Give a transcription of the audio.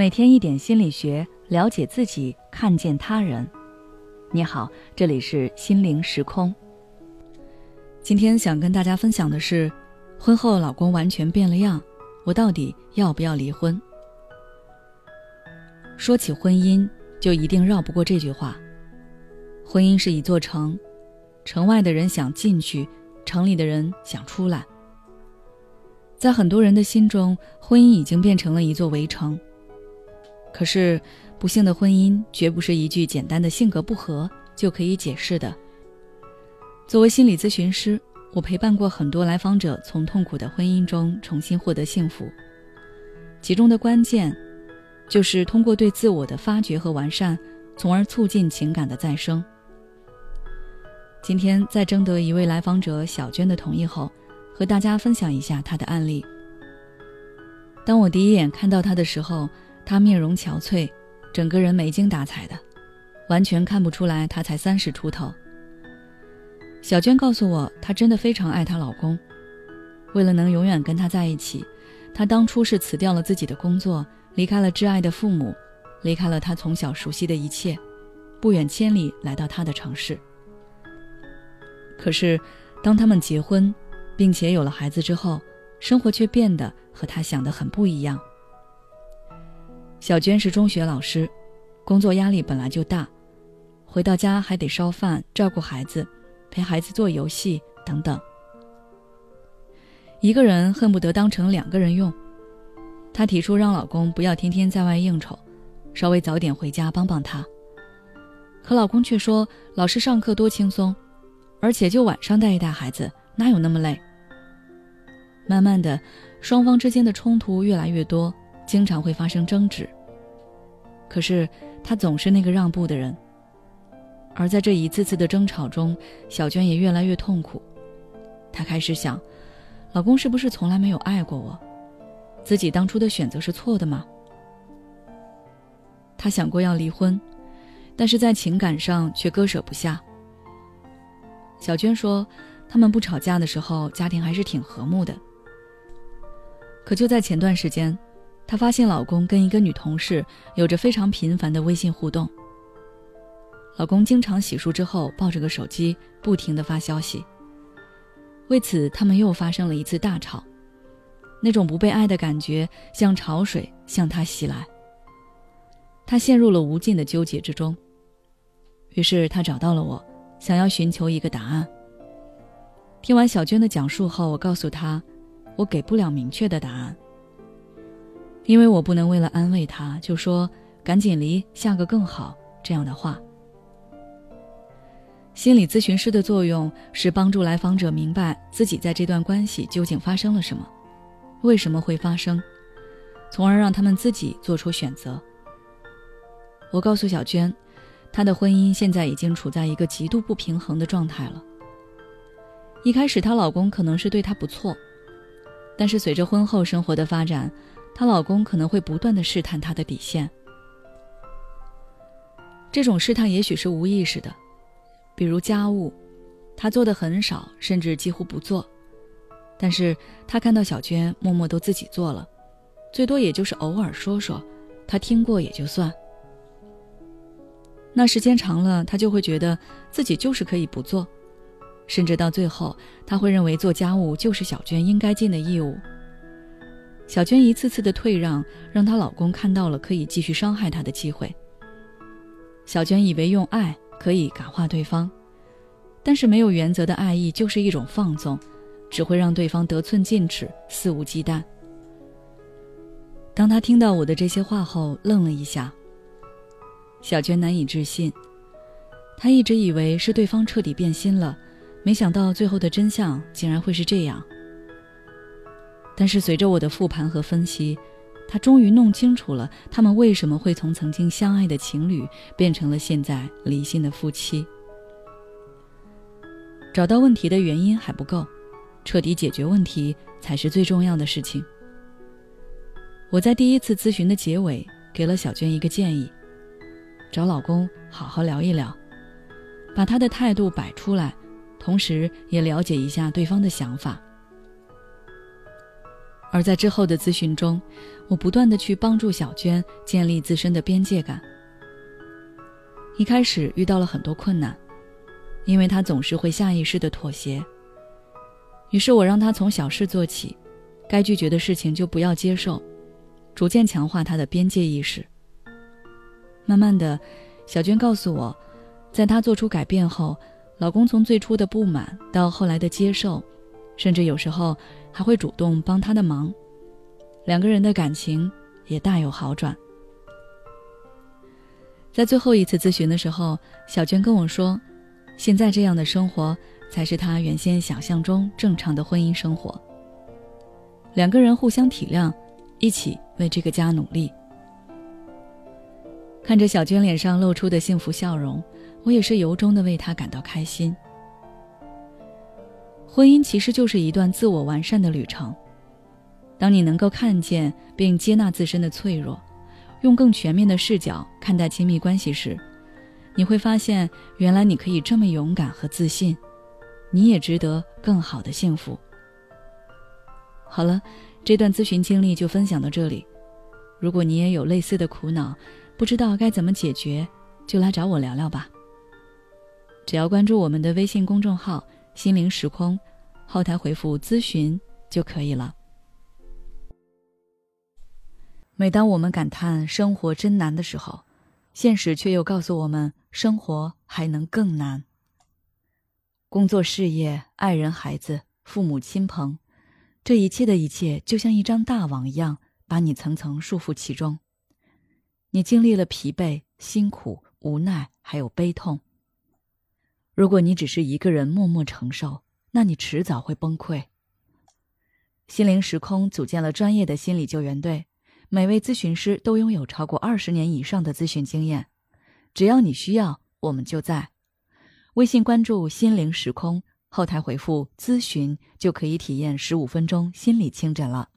每天一点心理学，了解自己，看见他人。你好，这里是心灵时空。今天想跟大家分享的是，婚后老公完全变了样，我到底要不要离婚？说起婚姻，就一定绕不过这句话：婚姻是一座城，城外的人想进去，城里的人想出来。在很多人的心中，婚姻已经变成了一座围城。可是，不幸的婚姻绝不是一句简单的性格不合就可以解释的。作为心理咨询师，我陪伴过很多来访者从痛苦的婚姻中重新获得幸福。其中的关键，就是通过对自我的发掘和完善，从而促进情感的再生。今天在征得一位来访者小娟的同意后，和大家分享一下她的案例。当我第一眼看到她的时候，她面容憔悴，整个人没精打采的，完全看不出来她才三十出头。小娟告诉我，她真的非常爱她老公，为了能永远跟他在一起，她当初是辞掉了自己的工作，离开了挚爱的父母，离开了她从小熟悉的一切，不远千里来到他的城市。可是，当他们结婚，并且有了孩子之后，生活却变得和她想的很不一样。小娟是中学老师，工作压力本来就大，回到家还得烧饭、照顾孩子、陪孩子做游戏等等，一个人恨不得当成两个人用。她提出让老公不要天天在外应酬，稍微早点回家帮帮她。可老公却说：“老师上课多轻松，而且就晚上带一带孩子，哪有那么累？”慢慢的，双方之间的冲突越来越多。经常会发生争执。可是他总是那个让步的人，而在这一次次的争吵中，小娟也越来越痛苦。她开始想，老公是不是从来没有爱过我？自己当初的选择是错的吗？她想过要离婚，但是在情感上却割舍不下。小娟说，他们不吵架的时候，家庭还是挺和睦的。可就在前段时间。她发现老公跟一个女同事有着非常频繁的微信互动。老公经常洗漱之后抱着个手机，不停的发消息。为此，他们又发生了一次大吵。那种不被爱的感觉像潮水向她袭来。她陷入了无尽的纠结之中。于是她找到了我，想要寻求一个答案。听完小娟的讲述后，我告诉她，我给不了明确的答案。因为我不能为了安慰他，就说赶紧离，下个更好这样的话。心理咨询师的作用是帮助来访者明白自己在这段关系究竟发生了什么，为什么会发生，从而让他们自己做出选择。我告诉小娟，她的婚姻现在已经处在一个极度不平衡的状态了。一开始她老公可能是对她不错，但是随着婚后生活的发展。她老公可能会不断的试探她的底线，这种试探也许是无意识的，比如家务，他做的很少，甚至几乎不做，但是他看到小娟默默都自己做了，最多也就是偶尔说说，他听过也就算。那时间长了，他就会觉得自己就是可以不做，甚至到最后，他会认为做家务就是小娟应该尽的义务。小娟一次次的退让，让她老公看到了可以继续伤害她的机会。小娟以为用爱可以感化对方，但是没有原则的爱意就是一种放纵，只会让对方得寸进尺、肆无忌惮。当她听到我的这些话后，愣了一下。小娟难以置信，她一直以为是对方彻底变心了，没想到最后的真相竟然会是这样。但是随着我的复盘和分析，他终于弄清楚了他们为什么会从曾经相爱的情侣变成了现在离心的夫妻。找到问题的原因还不够，彻底解决问题才是最重要的事情。我在第一次咨询的结尾给了小娟一个建议：找老公好好聊一聊，把他的态度摆出来，同时也了解一下对方的想法。而在之后的咨询中，我不断的去帮助小娟建立自身的边界感。一开始遇到了很多困难，因为她总是会下意识的妥协。于是我让她从小事做起，该拒绝的事情就不要接受，逐渐强化她的边界意识。慢慢的，小娟告诉我，在她做出改变后，老公从最初的不满到后来的接受，甚至有时候。还会主动帮他的忙，两个人的感情也大有好转。在最后一次咨询的时候，小娟跟我说：“现在这样的生活才是她原先想象中正常的婚姻生活。”两个人互相体谅，一起为这个家努力。看着小娟脸上露出的幸福笑容，我也是由衷的为她感到开心。婚姻其实就是一段自我完善的旅程。当你能够看见并接纳自身的脆弱，用更全面的视角看待亲密关系时，你会发现，原来你可以这么勇敢和自信，你也值得更好的幸福。好了，这段咨询经历就分享到这里。如果你也有类似的苦恼，不知道该怎么解决，就来找我聊聊吧。只要关注我们的微信公众号。心灵时空，后台回复咨询就可以了。每当我们感叹生活真难的时候，现实却又告诉我们，生活还能更难。工作、事业、爱人、孩子、父母亲朋，这一切的一切，就像一张大网一样，把你层层束缚其中。你经历了疲惫、辛苦、无奈，还有悲痛。如果你只是一个人默默承受，那你迟早会崩溃。心灵时空组建了专业的心理救援队，每位咨询师都拥有超过二十年以上的咨询经验。只要你需要，我们就在。微信关注“心灵时空”，后台回复“咨询”就可以体验十五分钟心理清诊了。